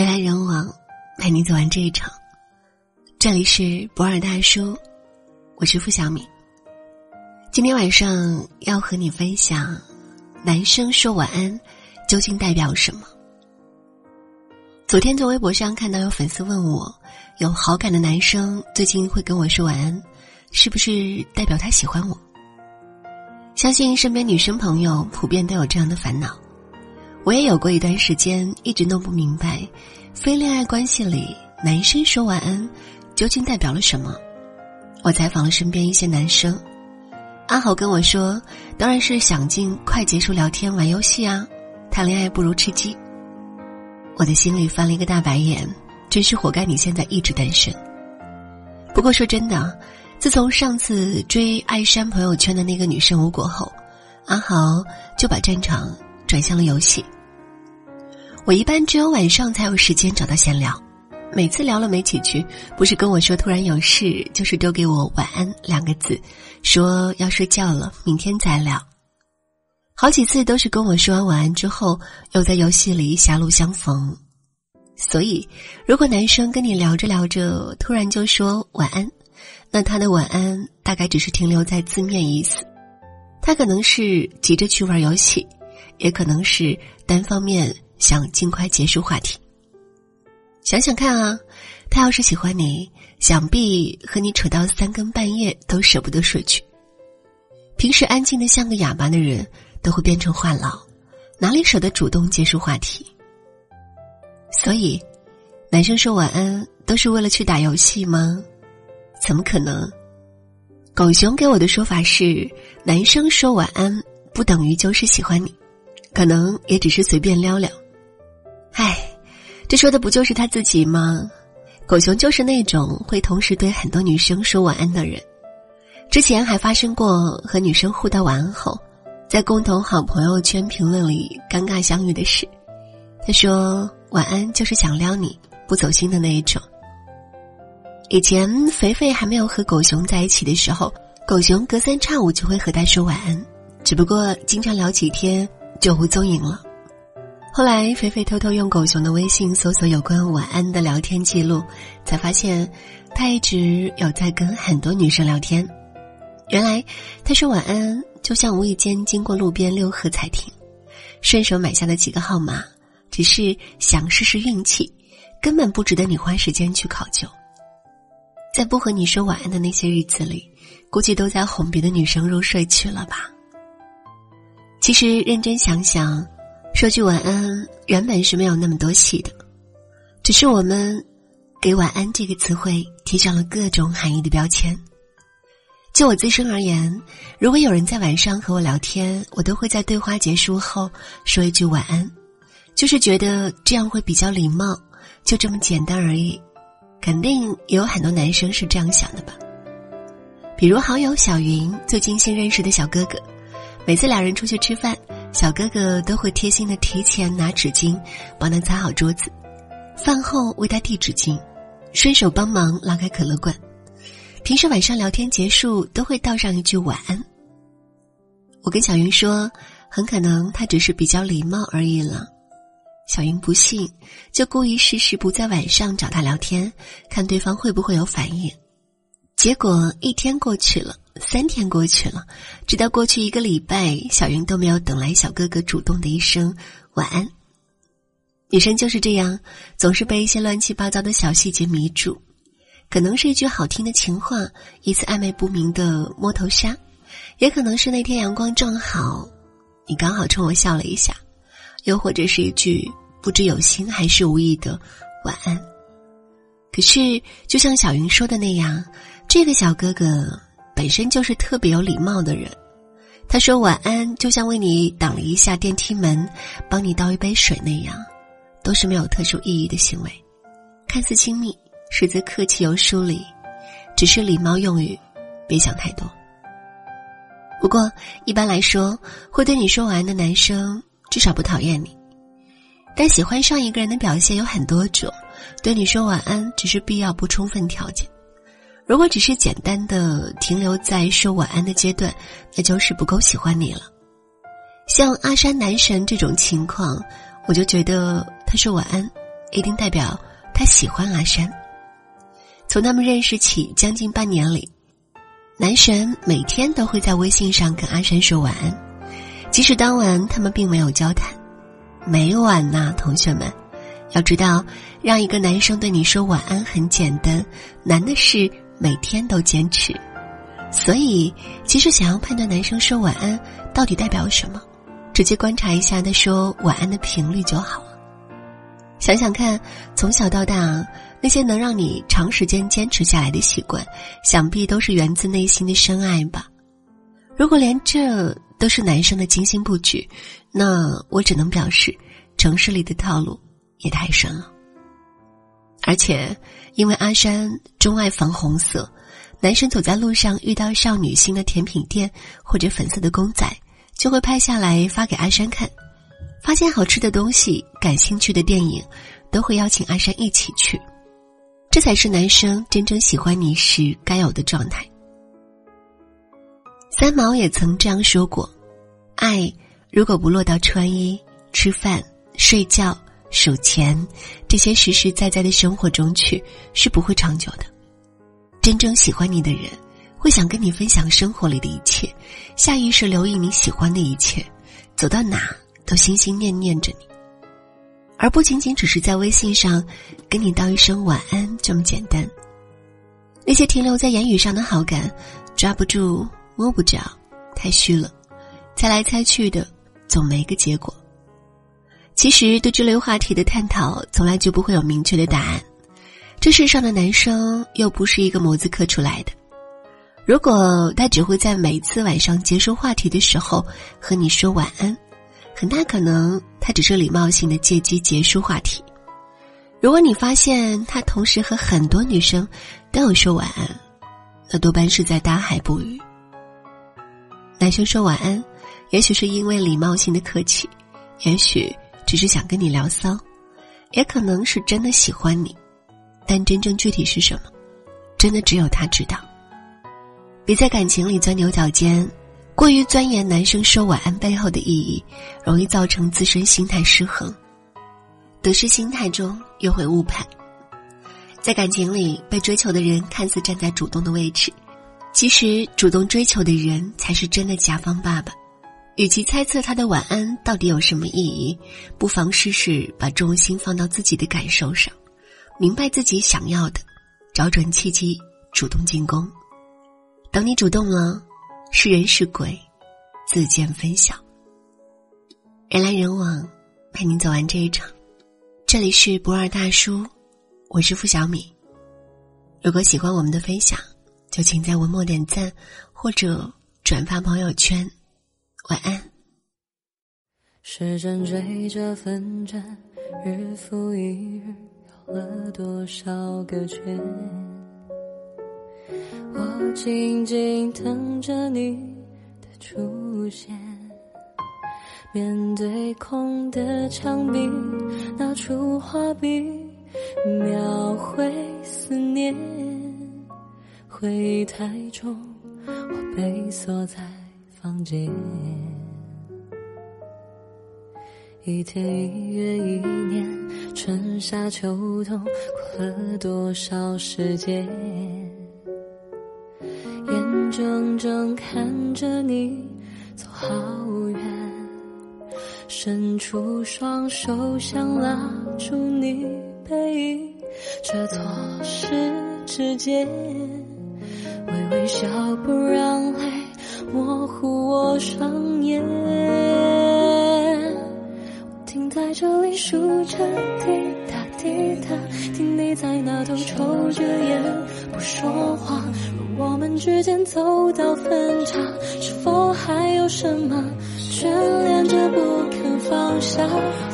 人来人往，陪你走完这一场。这里是博尔大叔，我是付小米。今天晚上要和你分享，男生说晚安究竟代表什么？昨天在微博上看到有粉丝问我，有好感的男生最近会跟我说晚安，是不是代表他喜欢我？相信身边女生朋友普遍都有这样的烦恼。我也有过一段时间一直弄不明白，非恋爱关系里男生说晚安究竟代表了什么。我采访了身边一些男生，阿豪跟我说，当然是想尽快结束聊天玩游戏啊，谈恋爱不如吃鸡。我的心里翻了一个大白眼，真是活该你现在一直单身。不过说真的，自从上次追爱删朋友圈的那个女生无果后，阿豪就把战场。转向了游戏。我一般只有晚上才有时间找他闲聊，每次聊了没几句，不是跟我说突然有事，就是丢给我晚安两个字，说要睡觉了，明天再聊。好几次都是跟我说完晚安之后，又在游戏里狭路相逢。所以，如果男生跟你聊着聊着，突然就说晚安，那他的晚安大概只是停留在字面意思，他可能是急着去玩游戏。也可能是单方面想尽快结束话题。想想看啊，他要是喜欢你，想必和你扯到三更半夜都舍不得睡去。平时安静的像个哑巴的人，都会变成话痨，哪里舍得主动结束话题？所以，男生说晚安都是为了去打游戏吗？怎么可能？狗熊给我的说法是，男生说晚安不等于就是喜欢你。可能也只是随便聊聊，唉，这说的不就是他自己吗？狗熊就是那种会同时对很多女生说晚安的人。之前还发生过和女生互道晚安后，在共同好朋友圈评论里尴尬相遇的事。他说晚安就是想撩你不走心的那一种。以前肥肥还没有和狗熊在一起的时候，狗熊隔三差五就会和他说晚安，只不过经常聊几天。就无踪影了。后来，肥肥偷偷用狗熊的微信搜索有关晚安的聊天记录，才发现他一直有在跟很多女生聊天。原来，他说晚安就像无意间经过路边六合彩亭，顺手买下了几个号码，只是想试试运气，根本不值得你花时间去考究。在不和你说晚安的那些日子里，估计都在哄别的女生入睡去了吧。其实认真想想，说句晚安原本是没有那么多戏的，只是我们给“晚安”这个词汇贴上了各种含义的标签。就我自身而言，如果有人在晚上和我聊天，我都会在对话结束后说一句晚安，就是觉得这样会比较礼貌，就这么简单而已。肯定也有很多男生是这样想的吧？比如好友小云最近新认识的小哥哥。每次两人出去吃饭，小哥哥都会贴心的提前拿纸巾帮他擦好桌子，饭后为他递纸巾，顺手帮忙拉开可乐罐。平时晚上聊天结束都会道上一句晚安。我跟小云说，很可能他只是比较礼貌而已了。小云不信，就故意试试不在晚上找他聊天，看对方会不会有反应。结果一天过去了，三天过去了，直到过去一个礼拜，小云都没有等来小哥哥主动的一声晚安。女生就是这样，总是被一些乱七八糟的小细节迷住，可能是一句好听的情话，一次暧昧不明的摸头杀，也可能是那天阳光正好，你刚好冲我笑了一下，又或者是一句不知有心还是无意的晚安。可是，就像小云说的那样。这个小哥哥本身就是特别有礼貌的人，他说晚安就像为你挡了一下电梯门，帮你倒一杯水那样，都是没有特殊意义的行为，看似亲密，实则客气又疏离，只是礼貌用语，别想太多。不过一般来说，会对你说晚安的男生至少不讨厌你，但喜欢上一个人的表现有很多种，对你说晚安只是必要不充分条件。如果只是简单的停留在说晚安的阶段，那就是不够喜欢你了。像阿山男神这种情况，我就觉得他说晚安，一定代表他喜欢阿山。从他们认识起，将近半年里，男神每天都会在微信上跟阿山说晚安，即使当晚他们并没有交谈。每晚呐，同学们，要知道，让一个男生对你说晚安很简单，难的是每天都坚持。所以，其实想要判断男生说晚安到底代表什么，直接观察一下他说晚安的频率就好了。想想看，从小到大，那些能让你长时间坚持下来的习惯，想必都是源自内心的深爱吧。如果连这都是男生的精心布局，那我只能表示，城市里的套路也太深了。而且，因为阿山钟爱粉红色，男生走在路上遇到少女心的甜品店或者粉色的公仔，就会拍下来发给阿山看。发现好吃的东西、感兴趣的电影，都会邀请阿山一起去。这才是男生真正喜欢你时该有的状态。三毛也曾这样说过：“爱如果不落到穿衣、吃饭、睡觉、数钱这些实实在在的生活中去，是不会长久的。真正喜欢你的人，会想跟你分享生活里的一切，下意识留意你喜欢的一切，走到哪都心心念念着你，而不仅仅只是在微信上跟你道一声晚安这么简单。那些停留在言语上的好感，抓不住。”摸不着，太虚了，猜来猜去的，总没个结果。其实对这类话题的探讨，从来就不会有明确的答案。这世上的男生又不是一个模子刻出来的。如果他只会在每次晚上结束话题的时候和你说晚安，很大可能他只是礼貌性的借机结束话题。如果你发现他同时和很多女生都有说晚安，那多半是在大海捕鱼。男生说晚安，也许是因为礼貌性的客气，也许只是想跟你聊骚，也可能是真的喜欢你，但真正具体是什么，真的只有他知道。别在感情里钻牛角尖，过于钻研男生说晚安背后的意义，容易造成自身心态失衡，得失心态中又会误判。在感情里，被追求的人看似站在主动的位置。其实，主动追求的人才是真的甲方爸爸。与其猜测他的晚安到底有什么意义，不妨试试把重心放到自己的感受上，明白自己想要的，找准契机，主动进攻。等你主动了，是人是鬼，自见分晓。人来人往，陪你走完这一场。这里是博尔大叔，我是付小米。如果喜欢我们的分享。就请在文末点赞，或者转发朋友圈。晚安。时针追着分针，日复一日，绕了多少个圈？我静静等着你的出现，面对空的墙壁，拿出画笔，描绘思念。回忆太重，我被锁在房间。一天一月一年，春夏秋冬，过了多少时间？眼睁睁看着你走好远，伸出双手想拉住你背影，却错失指尖。微微笑，不让泪模糊我双眼。我停在这里数着滴答滴答，听你在那头抽着烟，不说话。若我们之间走到分岔，是否还有什么眷恋着不肯放下？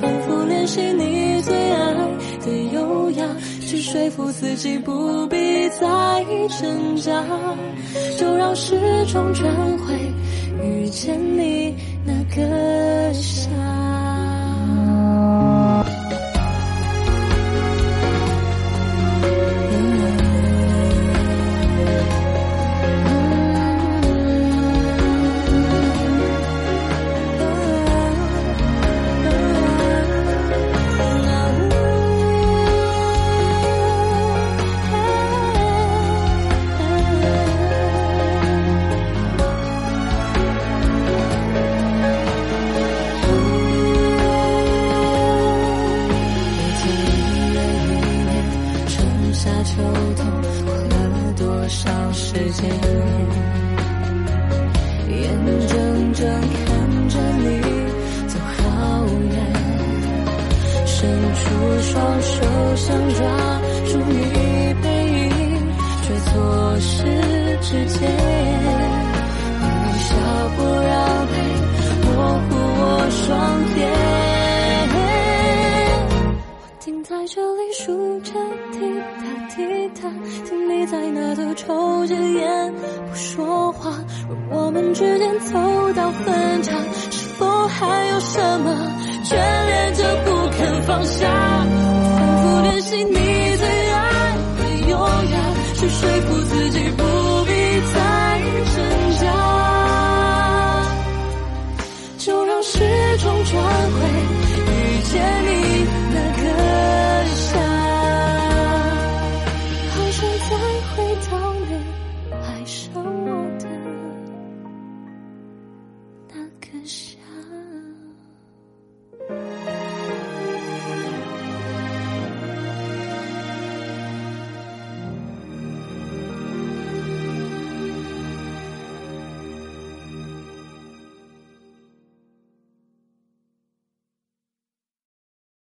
反复练习你最爱的优雅。说服自己不必再挣扎，就让时钟转回遇见你那个夏。那秋痛过了多少时间？眼睁睁看着你走好远，伸出双手想抓住你背影，却错失指尖。